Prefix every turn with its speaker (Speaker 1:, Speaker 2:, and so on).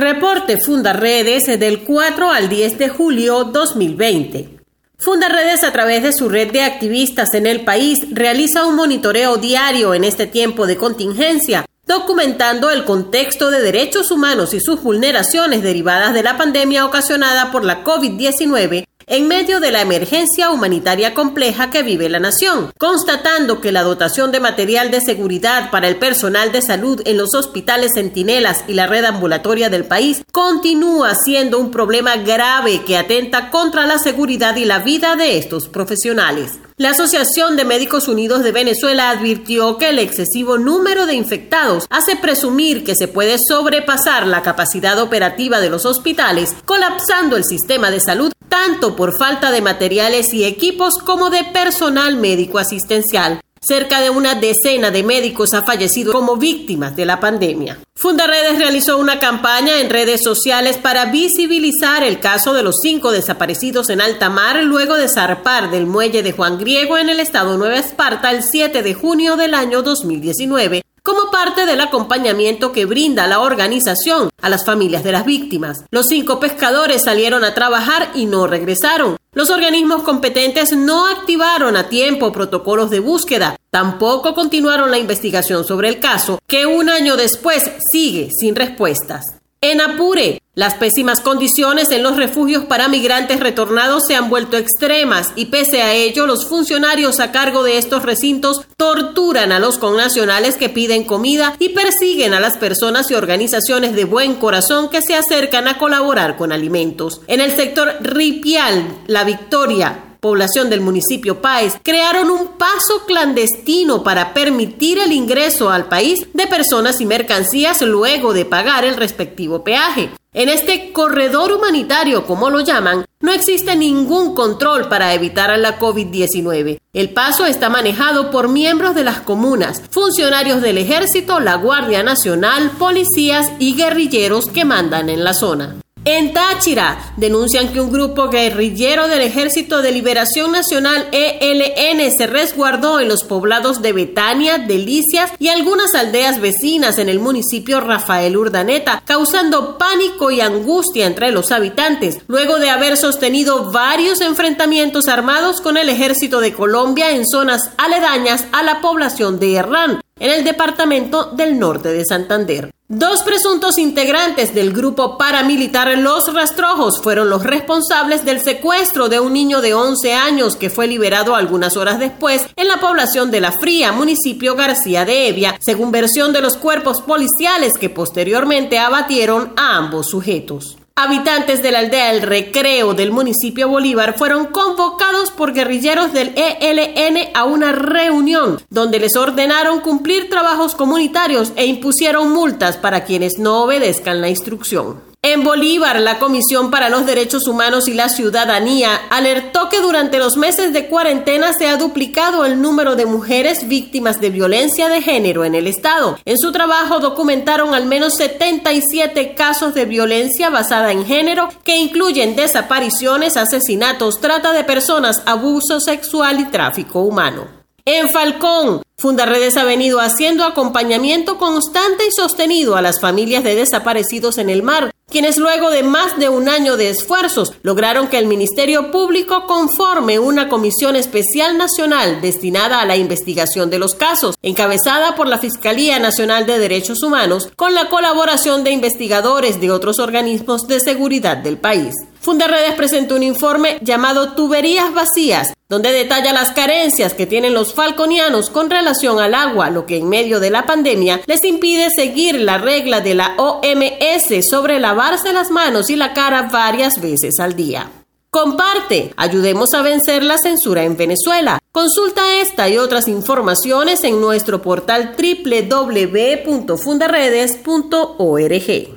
Speaker 1: Reporte Fundaredes del 4 al 10 de julio 2020. Fundaredes, a través de su red de activistas en el país, realiza un monitoreo diario en este tiempo de contingencia, documentando el contexto de derechos humanos y sus vulneraciones derivadas de la pandemia ocasionada por la COVID-19 en medio de la emergencia humanitaria compleja que vive la nación, constatando que la dotación de material de seguridad para el personal de salud en los hospitales centinelas y la red ambulatoria del país continúa siendo un problema grave que atenta contra la seguridad y la vida de estos profesionales. La Asociación de Médicos Unidos de Venezuela advirtió que el excesivo número de infectados hace presumir que se puede sobrepasar la capacidad operativa de los hospitales, colapsando el sistema de salud tanto por falta de materiales y equipos como de personal médico asistencial. Cerca de una decena de médicos ha fallecido como víctimas de la pandemia. Fundaredes realizó una campaña en redes sociales para visibilizar el caso de los cinco desaparecidos en alta mar luego de zarpar del muelle de Juan Griego en el estado Nueva Esparta el 7 de junio del año 2019 como parte del acompañamiento que brinda la organización a las familias de las víctimas. Los cinco pescadores salieron a trabajar y no regresaron. Los organismos competentes no activaron a tiempo protocolos de búsqueda, tampoco continuaron la investigación sobre el caso, que un año después sigue sin respuestas. En Apure, las pésimas condiciones en los refugios para migrantes retornados se han vuelto extremas y pese a ello los funcionarios a cargo de estos recintos torturan a los connacionales que piden comida y persiguen a las personas y organizaciones de buen corazón que se acercan a colaborar con alimentos. En el sector Ripial, La Victoria, población del municipio Páez, crearon un paso clandestino para permitir el ingreso al país de personas y mercancías luego de pagar el respectivo peaje. En este corredor humanitario, como lo llaman, no existe ningún control para evitar la COVID-19. El paso está manejado por miembros de las comunas, funcionarios del ejército, la Guardia Nacional, policías y guerrilleros que mandan en la zona. En Táchira denuncian que un grupo guerrillero del Ejército de Liberación Nacional ELN se resguardó en los poblados de Betania, Delicias y algunas aldeas vecinas en el municipio Rafael Urdaneta, causando pánico y angustia entre los habitantes, luego de haber sostenido varios enfrentamientos armados con el Ejército de Colombia en zonas aledañas a la población de Herrán en el departamento del norte de Santander. Dos presuntos integrantes del grupo paramilitar Los Rastrojos fueron los responsables del secuestro de un niño de 11 años que fue liberado algunas horas después en la población de La Fría, municipio García de Evia, según versión de los cuerpos policiales que posteriormente abatieron a ambos sujetos. Habitantes de la aldea El Recreo del municipio Bolívar fueron convocados por guerrilleros del ELN a una reunión donde les ordenaron cumplir trabajos comunitarios e impusieron multas para quienes no obedezcan la instrucción. En Bolívar, la Comisión para los Derechos Humanos y la Ciudadanía alertó que durante los meses de cuarentena se ha duplicado el número de mujeres víctimas de violencia de género en el Estado. En su trabajo documentaron al menos 77 casos de violencia basada en género que incluyen desapariciones, asesinatos, trata de personas, abuso sexual y tráfico humano. En Falcón, Fundarredes ha venido haciendo acompañamiento constante y sostenido a las familias de desaparecidos en el mar, quienes luego de más de un año de esfuerzos lograron que el Ministerio Público conforme una comisión especial nacional destinada a la investigación de los casos, encabezada por la Fiscalía Nacional de Derechos Humanos, con la colaboración de investigadores de otros organismos de seguridad del país. Fundaredes presentó un informe llamado Tuberías Vacías, donde detalla las carencias que tienen los falconianos con relación al agua, lo que en medio de la pandemia les impide seguir la regla de la OMS sobre lavarse las manos y la cara varias veces al día. Comparte, ayudemos a vencer la censura en Venezuela. Consulta esta y otras informaciones en nuestro portal www.fundaredes.org.